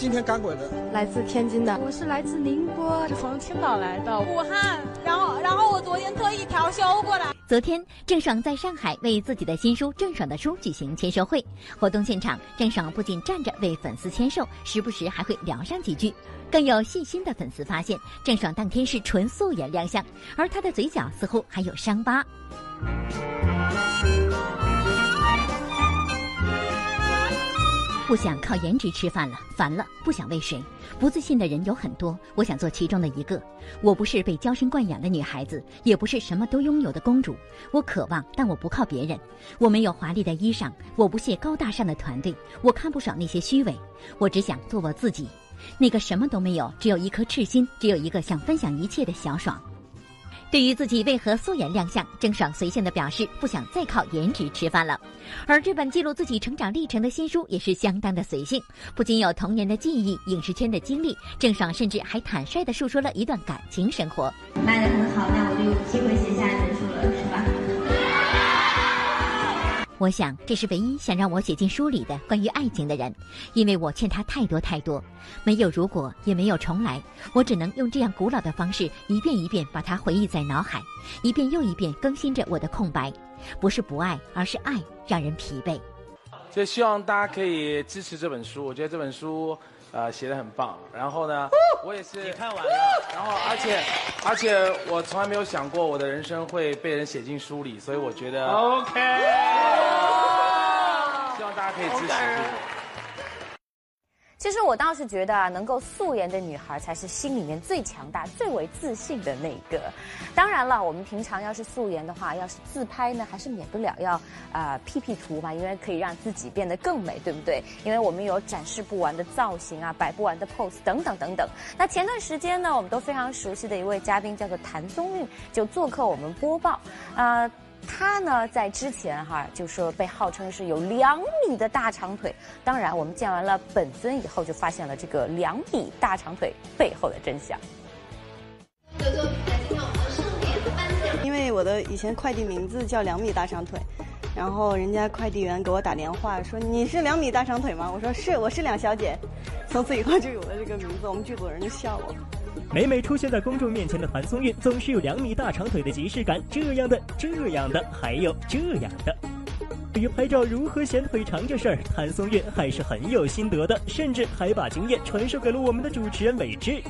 Speaker 34: 今天赶过来的，
Speaker 15: 来自天津的。我是来自宁波，
Speaker 26: 是从青岛来的。
Speaker 15: 武汉，然后然后我昨天特意调休过来。
Speaker 1: 昨天，郑爽在上海为自己的新书《郑爽的书》举行签售会。活动现场，郑爽不仅站着为粉丝签售，时不时还会聊上几句。更有细心的粉丝发现，郑爽当天是纯素颜亮相，而她的嘴角似乎还有伤疤。不想靠颜值吃饭了，烦了，不想为谁。不自信的人有很多，我想做其中的一个。我不是被娇生惯养的女孩子，也不是什么都拥有的公主。我渴望，但我不靠别人。我没有华丽的衣裳，我不屑高大上的团队，我看不爽那些虚伪。我只想做我自己。那个什么都没有，只有一颗赤心，只有一个想分享一切的小爽。对于自己为何素颜亮相，郑爽随性的表示不想再靠颜值吃饭了。而这本记录自己成长历程的新书也是相当的随性，不仅有童年的记忆、影视圈的经历，郑爽甚至还坦率的述说了一段感情生活。
Speaker 36: 卖的很好，那我就有机会写下一本书
Speaker 1: 我想，这是唯一想让我写进书里的关于爱情的人，因为我欠他太多太多，没有如果，也没有重来，我只能用这样古老的方式，一遍一遍把它回忆在脑海，一遍又一遍更新着我的空白，不是不爱，而是爱让人疲惫。
Speaker 37: 所以希望大家可以支持这本书，我觉得这本书。呃，写的很棒。然后呢，我也是。
Speaker 2: 你看完了。
Speaker 37: 然后，而且，而且我从来没有想过我的人生会被人写进书里，所以我觉得。OK。希望大家可以支持。
Speaker 3: 其实我倒是觉得啊，能够素颜的女孩才是心里面最强大、最为自信的那个。当然了，我们平常要是素颜的话，要是自拍呢，还是免不了要啊 P P 图嘛，因为可以让自己变得更美，对不对？因为我们有展示不完的造型啊，摆不完的 pose 等等等等。那前段时间呢，我们都非常熟悉的一位嘉宾叫做谭松韵，就做客我们播报啊。他呢，在之前哈就说被号称是有两米的大长腿。当然，我们见完了本尊以后，就发现了这个两米大长腿背后的真相。
Speaker 38: 因为我的以前快递名字叫两米大长腿，然后人家快递员给我打电话说：“你是两米大长腿吗？”我说：“是，我是两小姐。”从此以后就有了这个名字，我们剧组人就笑我。
Speaker 12: 每每出现在公众面前的谭松韵，总是有两米大长腿的即视感。这样的、这样的，还有这样的。对于拍照如何显腿长这事儿，谭松韵还是很有心得的，甚至还把经验传授给了我们的主持人伟志。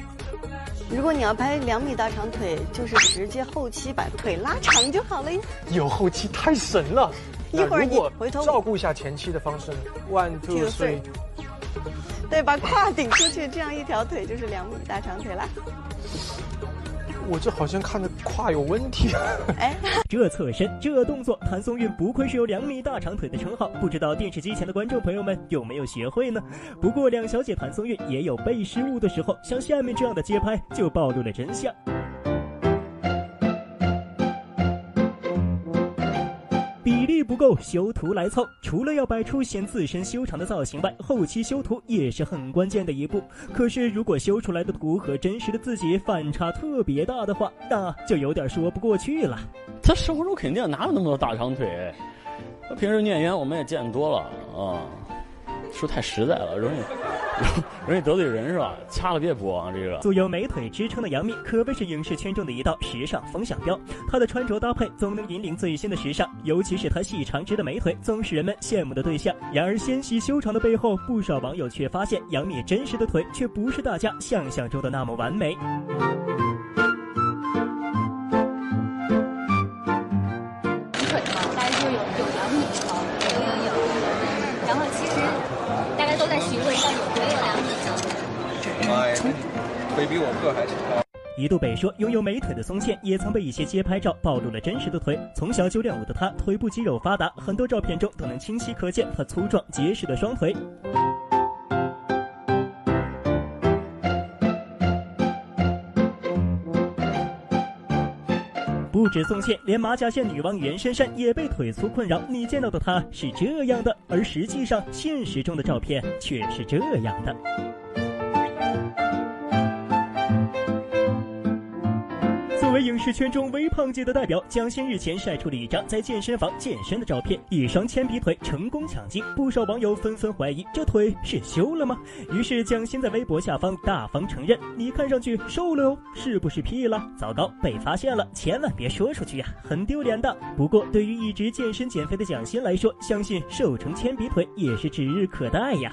Speaker 38: 如果你要拍两米大长腿，就是直接后期把腿拉长就好了呀。
Speaker 39: 有后期太神了。
Speaker 38: 一会儿
Speaker 39: 你
Speaker 38: 回头
Speaker 39: 照顾一下前期的方式，one two three。
Speaker 38: 对，把胯顶出去，这样一条腿就是两米大长腿了。
Speaker 39: 我这好像看着胯有问题。
Speaker 12: 哎，这侧身，这动作，谭松韵不愧是有两米大长腿的称号。不知道电视机前的观众朋友们有没有学会呢？不过两小姐谭松韵也有被失误的时候，像下面这样的街拍就暴露了真相。不够，修图来凑。除了要摆出显自身修长的造型外，后期修图也是很关键的一步。可是，如果修出来的图和真实的自己反差特别大的话，那就有点说不过去了。
Speaker 40: 他生活中肯定哪有那么多大长腿？平时演员我们也见多了啊。说太实在了，容易 容易得罪人是吧？掐了别播啊！这个
Speaker 12: 素有美腿支撑的杨幂，可谓是影视圈中的一道时尚风向标。她的穿着搭配总能引领最新的时尚，尤其是她细长直的美腿，总是人们羡慕的对象。然而纤细修长的背后，不少网友却发现杨幂真实的腿却不是大家想象中的那么完美。
Speaker 40: 比我个还高。
Speaker 12: 一度被说拥有美腿的宋茜，也曾被一些街拍照暴露了真实的腿。从小就练武的她，腿部肌肉发达，很多照片中都能清晰可见她粗壮结实的双腿。不止宋茜，连马甲线女王袁姗姗也被腿粗困扰。你见到的她是这样的，而实际上现实中的照片却是这样的。作为影视圈中微胖界的代表，蒋欣日前晒出了一张在健身房健身的照片，一双铅笔腿成功抢镜，不少网友纷纷怀疑这腿是修了吗？于是蒋欣在微博下方大方承认：“你看上去瘦了哦，是不是 P 了？糟糕，被发现了，千万别说出去呀，很丢脸的。”不过对于一直健身减肥的蒋欣来说，相信瘦成铅笔腿也是指日可待呀。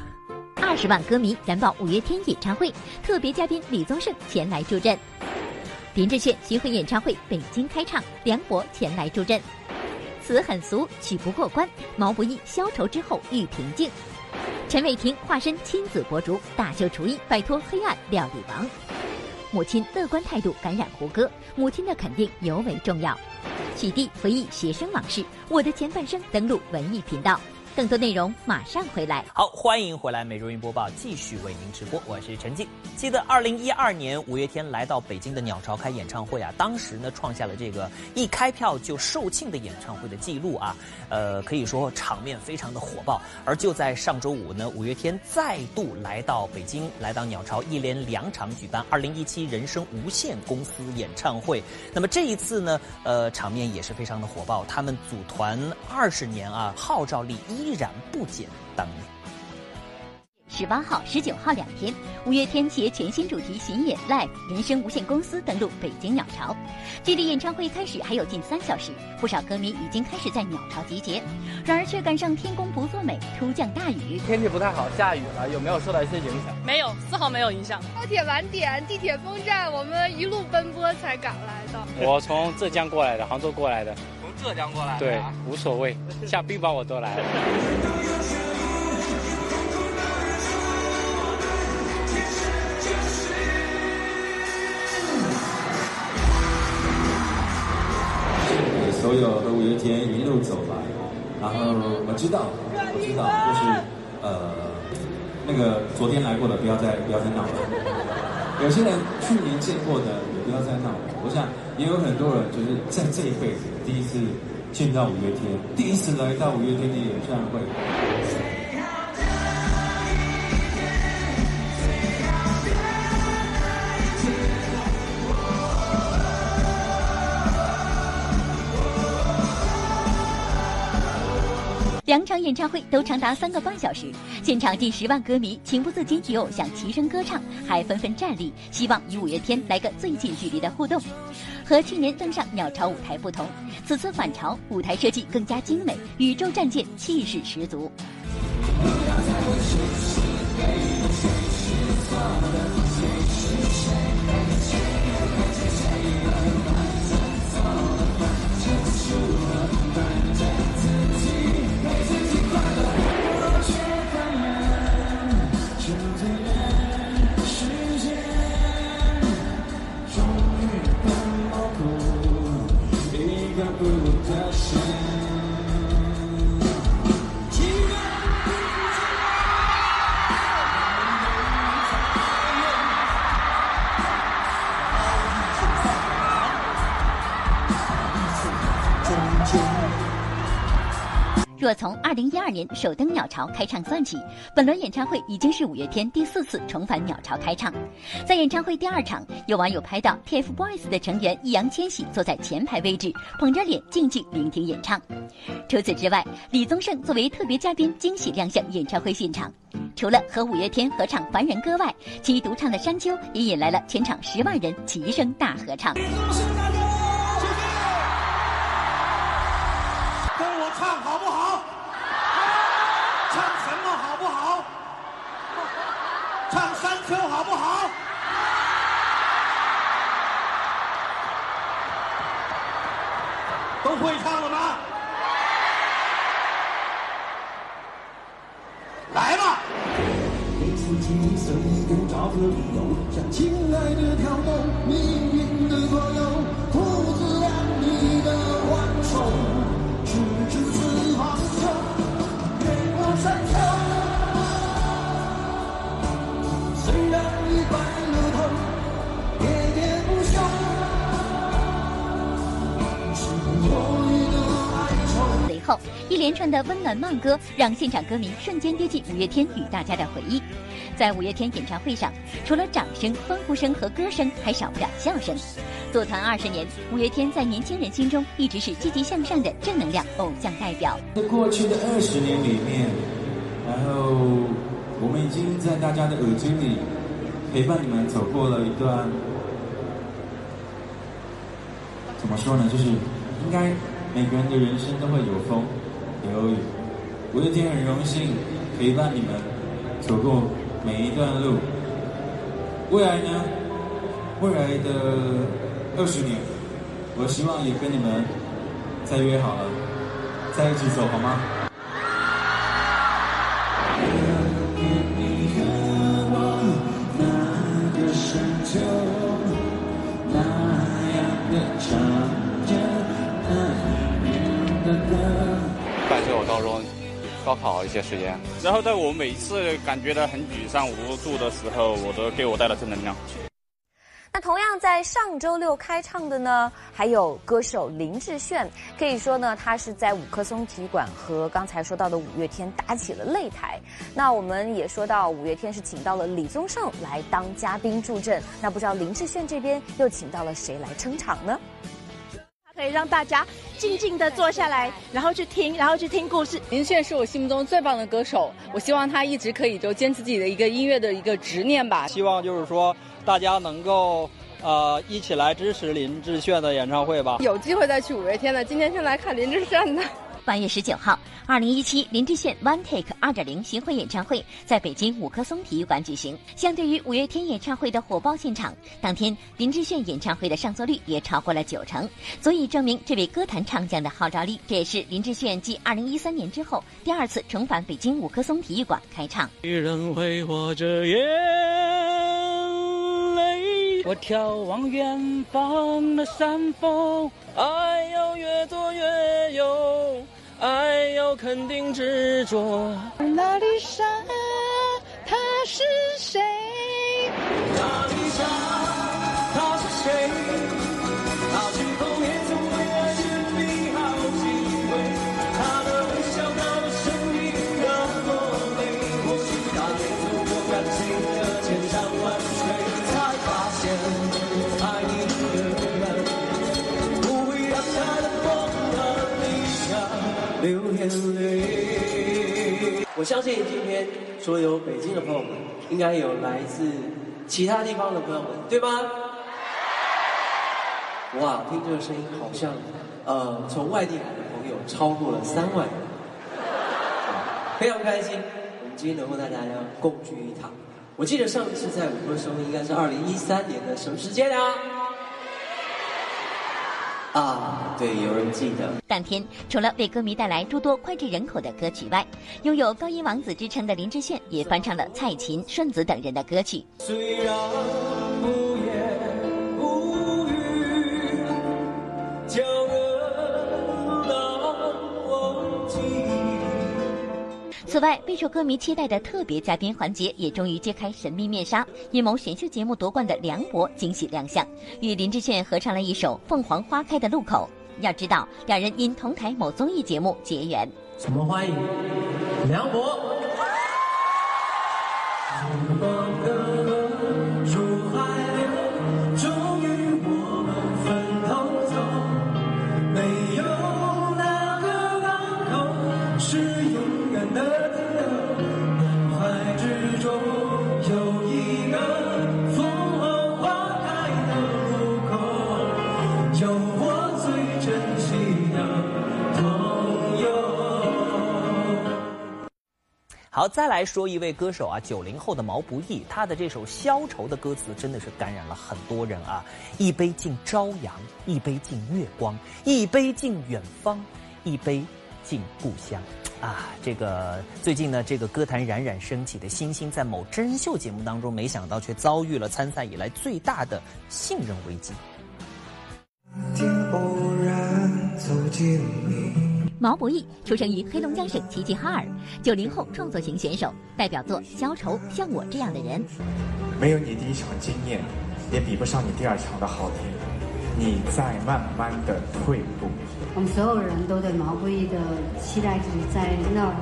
Speaker 1: 二十万歌迷燃爆五月天演唱会，特别嘉宾李宗盛前来助阵。林志炫巡回演唱会北京开唱，梁博前来助阵。词很俗，曲不过关。毛不易消愁之后遇平静。陈伟霆化身亲子博主，大秀厨艺，摆脱黑暗料理王。母亲乐观态度感染胡歌，母亲的肯定尤为重要。许娣回忆学生往事，我的前半生登录文艺频道。更多内容马上回来。
Speaker 2: 好，欢迎回来，美容云播报继续为您直播，我是陈静。记得二零一二年五月天来到北京的鸟巢开演唱会啊，当时呢创下了这个一开票就售罄的演唱会的记录啊，呃，可以说场面非常的火爆。而就在上周五呢，五月天再度来到北京，来到鸟巢，一连两场举办二零一七人生无限公司演唱会。那么这一次呢，呃，场面也是非常的火爆。他们组团二十年啊，号召力一然不减当年。
Speaker 1: 十八号、十九号两天，五月天携全新主题巡演 Live 人生无限公司登陆北京鸟巢。距离演唱会开始还有近三小时，不少歌迷已经开始在鸟巢集结。然而却赶上天公不作美，突降大雨。
Speaker 41: 天气不太好，下雨了，有没有受到一些影响？
Speaker 26: 没有，丝毫没有影响。
Speaker 42: 高铁晚点，地铁封站，我们一路奔波才赶来的。
Speaker 41: 我从浙江过来的，杭州过来的。
Speaker 37: 从浙江过来的？
Speaker 41: 对，无所谓，下冰雹我都来了。
Speaker 43: 所有和五月天一路走来，然后我知道，我知道，就是呃，那个昨天来过的不要再不要再闹了。有些人去年见过的也不要再闹了。我想也有很多人就是在这一辈子第一次见到五月天，第一次来到五月天的演唱会。
Speaker 1: 两场演唱会都长达三个半小时，现场近十万歌迷情不自禁与偶像齐声歌唱，还纷纷站立，希望与五月天来个最近距离的互动。和去年登上鸟巢舞台不同，此次返潮舞台设计更加精美，宇宙战舰气势十足。若从二零一二年首登鸟巢开唱算起，本轮演唱会已经是五月天第四次重返鸟巢开唱。在演唱会第二场，有网友拍到 TFBOYS 的成员易烊千玺坐在前排位置，捧着脸静静聆听演唱。除此之外，李宗盛作为特别嘉宾惊喜亮相演唱会现场。除了和五月天合唱《凡人歌》外，其独唱的《山丘》也引来了全场十万人齐声大合唱。
Speaker 44: 随便找个理由，向亲爱的挑逗命运的左右，父子两你的挽手，直至死方休，越过山丘。虽然已白了头，喋喋不休，是我你的哀愁。
Speaker 1: 随后，一连串的温暖慢歌让现场歌迷瞬间跌进五月天与大家的回忆。在五月天演唱会上，除了掌声、欢呼声和歌声，还少不了笑声。组团二十年，五月天在年轻人心中一直是积极向上的正能量偶像代表。
Speaker 43: 在过去的二十年里面，然后我们已经在大家的耳机里陪伴你们走过了一段，怎么说呢？就是应该每个人的人生都会有风也有雨。五月天很荣幸陪伴你们走过每一段路。未来呢？未来的二十年，我希望也跟你们再约好了，再一起走好吗？
Speaker 45: 高考一些时间，然后在我每次感觉到很沮丧无助的时候，我都给我带来正能量。
Speaker 3: 那同样在上周六开唱的呢，还有歌手林志炫。可以说呢，他是在五棵松体育馆和刚才说到的五月天打起了擂台。那我们也说到，五月天是请到了李宗盛来当嘉宾助阵。那不知道林志炫这边又请到了谁来撑场呢？
Speaker 46: 可以让大家静静的坐下来，然后去听，然后去听故事。
Speaker 26: 林炫是我心目中最棒的歌手，我希望他一直可以就坚持自己的一个音乐的一个执念吧。
Speaker 47: 希望就是说大家能够呃一起来支持林志炫的演唱会吧。
Speaker 26: 有机会再去五月天的，今天先来看林志炫的。
Speaker 1: 八月十九号，二零一七林志炫 One Take 二点零巡回演唱会在北京五棵松体育馆举行。相对于五月天演唱会的火爆现场，当天林志炫演唱会的上座率也超过了九成，足以证明这位歌坛唱将的号召力。这也是林志炫继二零一三年之后第二次重返北京五棵松体育馆开唱。
Speaker 48: 女人挥霍着眼泪，我眺望远方的山峰，爱要越多越有。爱要肯定执着。
Speaker 46: 那丽莎，她是谁？
Speaker 44: 那丽莎，她是谁？
Speaker 32: 我相信今天所有北京的朋友们，应该有来自其他地方的朋友们，对吗？哇，听这个声音好像，呃，从外地来的朋友超过了三万人，非常开心，我们今天能够大家共聚一堂。我记得上次在五棵松应该是二零一三年的什么时间啊？啊，对，有人记得。
Speaker 1: 当天，除了为歌迷带来诸多脍炙人口的歌曲外，拥有高音王子之称的林志炫也翻唱了蔡琴、顺子等人的歌曲。
Speaker 44: 虽然
Speaker 1: 此外，备受歌迷期待的特别嘉宾环节也终于揭开神秘面纱。因某选秀节目夺冠的梁博惊喜亮相，与林志炫合唱了一首《凤凰花开的路口》。要知道，两人因同台某综艺节目结缘。
Speaker 32: 我们欢迎梁博。
Speaker 2: 再来说一位歌手啊，九零后的毛不易，他的这首《消愁》的歌词真的是感染了很多人啊。一杯敬朝阳，一杯敬月光，一杯敬远方，一杯敬故乡。啊，这个最近呢，这个歌坛冉冉升起的星星，在某真人秀节目当中，没想到却遭遇了参赛以来最大的信任危机。
Speaker 1: 偶然走进你毛不易出生于黑龙江省齐齐哈尔，九零后创作型选手，代表作《消愁》《像我这样的人》。
Speaker 44: 没有你第一场经验，也比不上你第二场的好听。你在慢慢的退步。
Speaker 47: 我们所有人都对毛不易的期待值在那儿。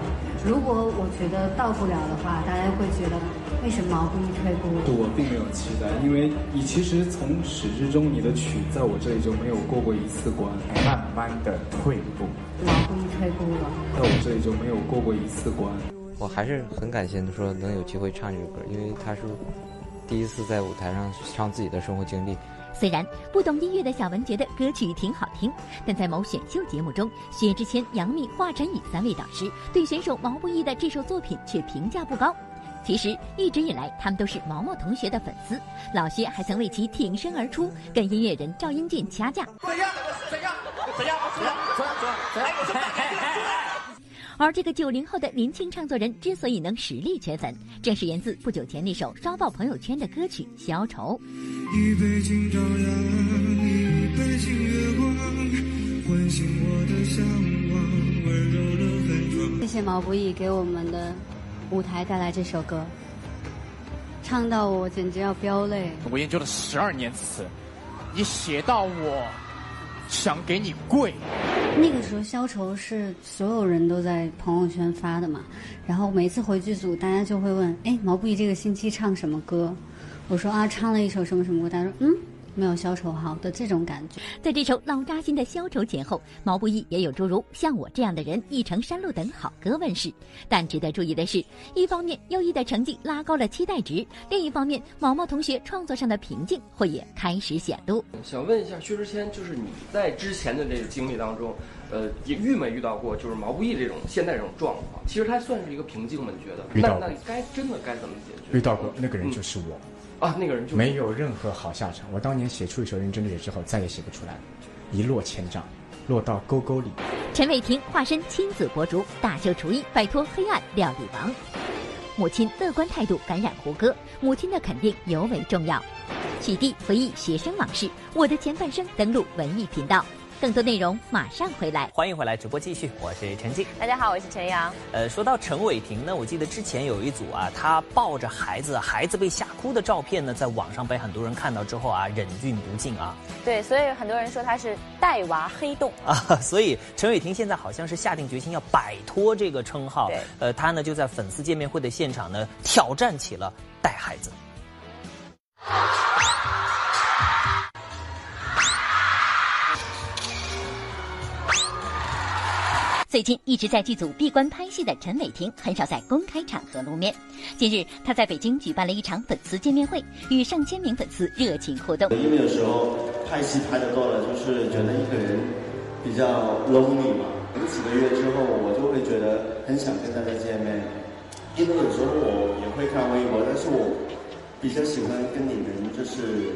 Speaker 47: 如果我觉得到不了的话，大家会觉得为什么毛不易退步？
Speaker 44: 我并没有期待，因为你其实从始至终，你的曲在我这里就没有过过一次关。慢慢的退步。
Speaker 47: 毛不易退步了，
Speaker 44: 在我这里就没有过过一次关。
Speaker 45: 我还是很感谢说能有机会唱这首歌，因为他是第一次在舞台上唱自己的生活经历。
Speaker 1: 虽然不懂音乐的小文觉得歌曲挺好听，但在某选秀节目中，薛之谦、杨幂、华晨宇三位导师对选手毛不易的这首作品却评价不高。其实一直以来，他们都是毛毛同学的粉丝，老薛还曾为其挺身而出，跟音乐人赵英俊掐架。而这个九零后的年轻唱作人之所以能实力圈粉，正是源自不久前那首刷爆朋友圈的歌曲《消愁》。一杯敬朝阳，一杯敬月光，唤醒我的向往，温柔了寒窗。谢谢毛不易给我们的舞台带来这首歌，唱到我简直要飙泪。
Speaker 49: 我研究了十二年词，你写到我。想给你跪。
Speaker 47: 那个时候，消愁是所有人都在朋友圈发的嘛，然后每次回剧组，大家就会问：“哎，毛不易这个星期唱什么歌？”我说：“啊，唱了一首什么什么歌。”大家说：“嗯。”没有消愁好的这种感觉，
Speaker 1: 在这首老扎心的消愁前后，毛不易也有诸如像我这样的人、一程山路等好歌问世。但值得注意的是，一方面优异的成绩拉高了期待值，另一方面毛毛同学创作上的瓶颈会也开始显露。
Speaker 50: 想问一下薛之谦，就是你在之前的这个经历当中，呃，也遇没遇到过就是毛不易这种现在这种状况？其实他算是一个瓶颈吗？你觉得？
Speaker 44: 遇到过。
Speaker 50: 那那该真的该怎么解决？
Speaker 44: 遇到过，那个人就是我。
Speaker 50: 啊，那个人就
Speaker 44: 没有任何好下场。我当年写出一首认真的之后，再也写不出来了，一落千丈，落到沟沟里。
Speaker 1: 陈伟霆化身亲子博主，大秀厨艺，摆脱黑暗料理王。母亲乐观态度感染胡歌，母亲的肯定尤为重要。取缔回忆学生往事，我的前半生登录文艺频道。更多内容马上回来，
Speaker 2: 欢迎回来，直播继续，我是陈静。
Speaker 3: 大家好，我是陈阳。
Speaker 2: 呃，说到陈伟霆呢，我记得之前有一组啊，他抱着孩子，孩子被吓哭的照片呢，在网上被很多人看到之后啊，忍俊不禁啊。
Speaker 3: 对，所以很多人说他是带娃黑洞
Speaker 2: 啊。所以陈伟霆现在好像是下定决心要摆脱这个称号。
Speaker 3: 对，
Speaker 2: 呃，他呢就在粉丝见面会的现场呢，挑战起了带孩子。
Speaker 1: 最近一直在剧组闭关拍戏的陈伟霆，很少在公开场合露面。近日，他在北京举办了一场粉丝见面会，与上千名粉丝热情互动。
Speaker 51: 因为有时候拍戏拍的多了，就是觉得一个人比较 lonely 嘛。几个月之后，我就会觉得很想跟大家见面。因为有时候我也会看微博，但是我比较喜欢跟你们就是。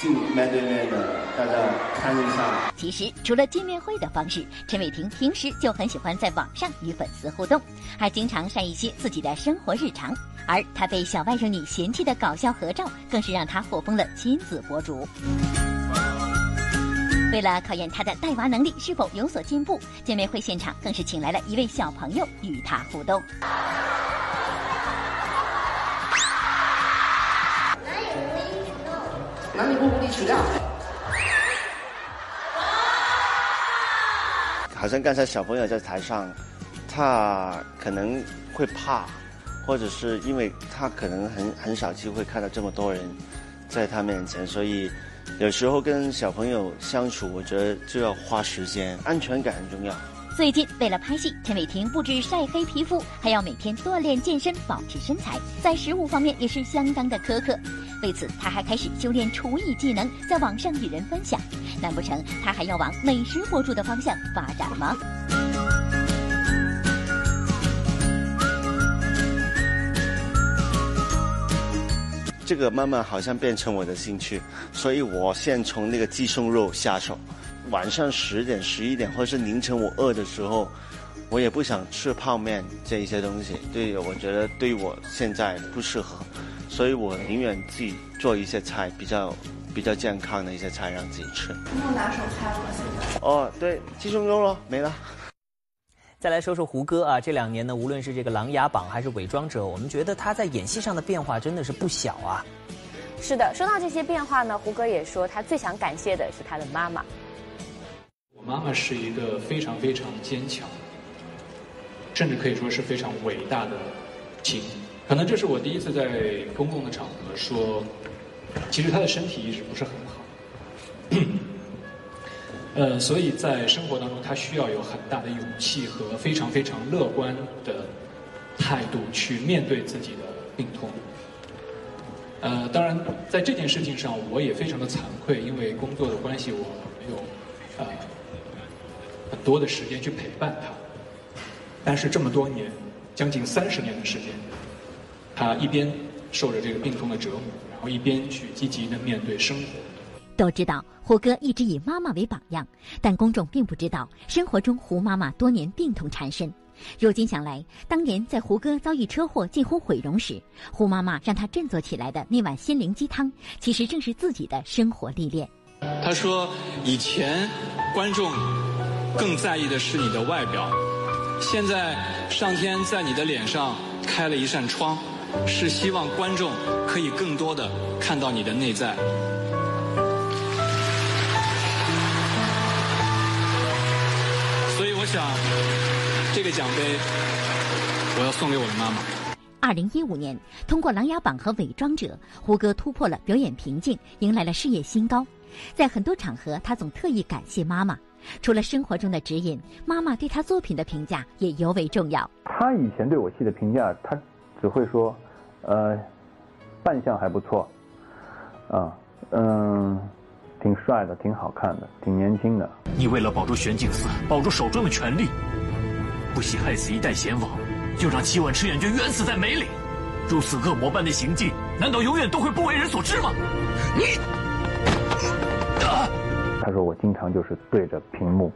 Speaker 51: 进面对面的，大家看一下。
Speaker 1: 其实，除了见面会的方式，陈伟霆平时就很喜欢在网上与粉丝互动，还经常晒一些自己的生活日常。而他被小外甥女嫌弃的搞笑合照，更是让他获封了亲子博主。为了考验他的带娃能力是否有所进步，见面会现场更是请来了一位小朋友与他互动。
Speaker 51: 哪里不无理取闹？好像刚才小朋友在台上，他可能会怕，或者是因为他可能很很少机会看到这么多人在他面前，所以有时候跟小朋友相处，我觉得就要花时间，安全感很重要。
Speaker 1: 最近为了拍戏，陈伟霆不止晒黑皮肤，还要每天锻炼健身，保持身材，在食物方面也是相当的苛刻。为此，他还开始修炼厨艺技能，在网上与人分享。难不成他还要往美食博主的方向发展吗？
Speaker 51: 这个慢慢好像变成我的兴趣，所以我先从那个鸡胸肉下手。晚上十点、十一点，或者是凌晨我饿的时候，
Speaker 52: 我也不想吃泡面这一些东西，对，我觉得对我现在不适合，所以我宁愿自己做一些菜，比较比较健康的一些菜让自己吃。
Speaker 26: 有拿手菜吗？现在？
Speaker 52: 哦，对，鸡胸肉咯，没了。
Speaker 2: 再来说说胡歌啊，这两年呢，无论是这个《琅琊榜》还是《伪装者》，我们觉得他在演戏上的变化真的是不小啊。
Speaker 3: 是的，说到这些变化呢，胡歌也说他最想感谢的是他的妈妈。
Speaker 53: 我妈妈是一个非常非常坚强，甚至可以说是非常伟大的亲。可能这是我第一次在公共的场合说，其实她的身体一直不是很好。呃，所以在生活当中，她需要有很大的勇气和非常非常乐观的态度去面对自己的病痛。呃，当然，在这件事情上，我也非常的惭愧，因为工作的关系，我没有呃很多的时间去陪伴他。但是这么多年，将近三十年的时间，他一边受着这个病痛的折磨，然后一边去积极的面对生活。
Speaker 1: 都知道胡歌一直以妈妈为榜样，但公众并不知道，生活中胡妈妈多年病痛缠身。如今想来，当年在胡歌遭遇车祸近乎毁容时，胡妈妈让他振作起来的那碗心灵鸡汤，其实正是自己的生活历练。
Speaker 53: 他说：“以前观众更在意的是你的外表，现在上天在你的脸上开了一扇窗，是希望观众可以更多的看到你的内在。”所以我想，这个奖杯我要送给我的妈妈。
Speaker 1: 二零一五年，通过《琅琊榜》和《伪装者》，胡歌突破了表演瓶颈，迎来了事业新高。在很多场合，他总特意感谢妈妈。除了生活中的指引，妈妈对他作品的评价也尤为重要。
Speaker 51: 他以前对我戏的评价，他只会说，呃，扮相还不错，啊，嗯。挺帅的，挺好看的，挺年轻的。
Speaker 45: 你为了保住玄镜寺，保住手中的权力，不惜害死一代贤王，又让七万赤焰军冤死在梅岭，如此恶魔般的行径，难道永远都会不为人所知吗？你，
Speaker 51: 他说我经常就是对着屏幕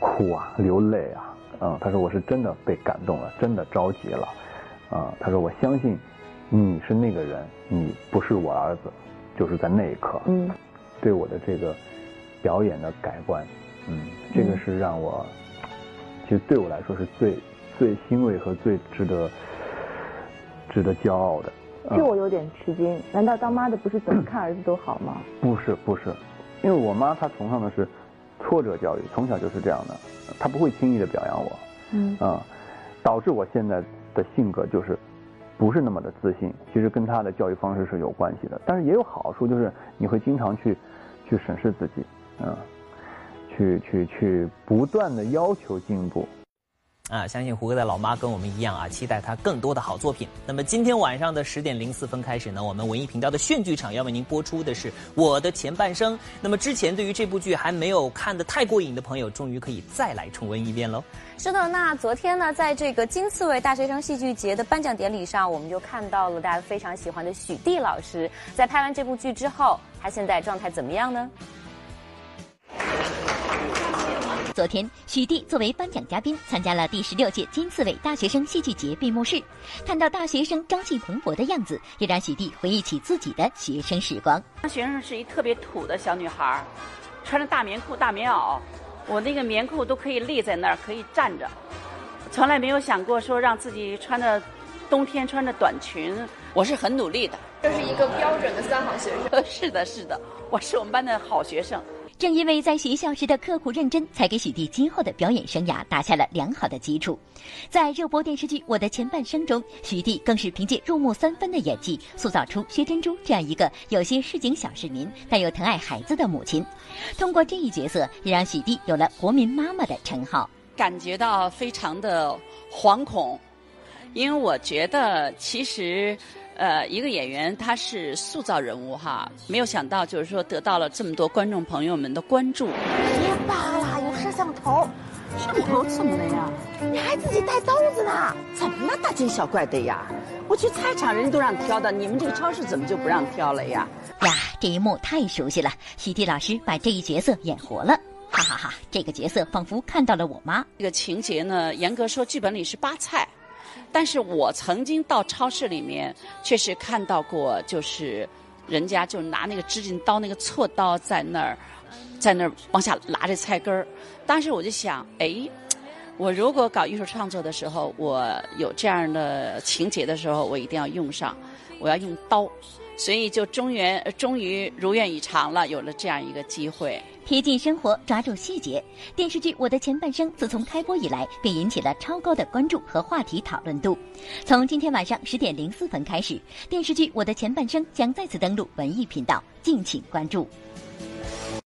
Speaker 51: 哭啊，流泪啊，嗯，他说我是真的被感动了，真的着急了，啊，他说我相信你是那个人，你不是我儿子。就是在那一刻，嗯，对我的这个表演的改观，嗯，这个是让我，其实对我来说是最最欣慰和最值得值得骄傲的。
Speaker 54: 这我有点吃惊，难道当妈的不是怎么 看儿子都好吗？
Speaker 51: 不是不是，因为我妈她崇尚的是挫折教育，从小就是这样的，她不会轻易的表扬我，嗯啊，导致我现在的性格就是。不是那么的自信，其实跟她的教育方式是有关系的，但是也有好处，就是你会经常去，去审视自己，嗯，去去去不断的要求进步。
Speaker 2: 啊，相信胡歌的老妈跟我们一样啊，期待他更多的好作品。那么今天晚上的十点零四分开始呢，我们文艺频道的炫剧场要为您播出的是《我的前半生》。那么之前对于这部剧还没有看的太过瘾的朋友，终于可以再来重温一遍喽。
Speaker 3: 是的，那昨天呢，在这个金刺猬大学生戏剧节的颁奖典礼上，我们就看到了大家非常喜欢的许娣老师，在拍完这部剧之后，他现在状态怎么样呢？
Speaker 1: 昨天，许娣作为颁奖嘉宾参加了第十六届金刺猬大学生戏剧节闭幕式。看到大学生朝气蓬勃的样子，也让许娣回忆起自己的学生时光。
Speaker 55: 学生是一特别土的小女孩，穿着大棉裤、大棉袄，我那个棉裤都可以立在那儿，可以站着，从来没有想过说让自己穿着冬天穿着短裙。我是很努力的，
Speaker 26: 这是一个标准的三好学生。
Speaker 55: 是的，是的，我是我们班的好学生。
Speaker 1: 正因为在学校时的刻苦认真，才给许娣今后的表演生涯打下了良好的基础。在热播电视剧《我的前半生》中，许娣更是凭借入木三分的演技，塑造出薛珍珠这样一个有些市井小市民，但又疼爱孩子的母亲。通过这一角色，也让许娣有了“国民妈妈”的称号。
Speaker 55: 感觉到非常的惶恐，因为我觉得其实。呃，一个演员他是塑造人物哈，没有想到就是说得到了这么多观众朋友们的关注。
Speaker 56: 别扒拉，有摄像头。
Speaker 55: 摄像头怎么了呀？
Speaker 56: 你还自己带刀子呢？
Speaker 55: 怎么了，大惊小怪的呀？我去菜场人家都让挑的，你们这个超市怎么就不让挑了呀？
Speaker 1: 呀，这一幕太熟悉了，徐迪老师把这一角色演活了。哈哈哈！这个角色仿佛看到了我妈。
Speaker 55: 这个情节呢，严格说剧本里是扒菜，但是我曾经到超市里面确实看到过，就是人家就拿那个织锦刀、那个锉刀在那儿，在那儿往下拉这菜根儿。当时我就想，哎，我如果搞艺术创作的时候，我有这样的情节的时候，我一定要用上，我要用刀。所以就终于终于如愿以偿了，有了这样一个机会。
Speaker 1: 贴近生活，抓住细节。电视剧《我的前半生》自从开播以来，便引起了超高的关注和话题讨论度。从今天晚上十点零四分开始，电视剧《我的前半生》将再次登陆文艺频道，敬请关注。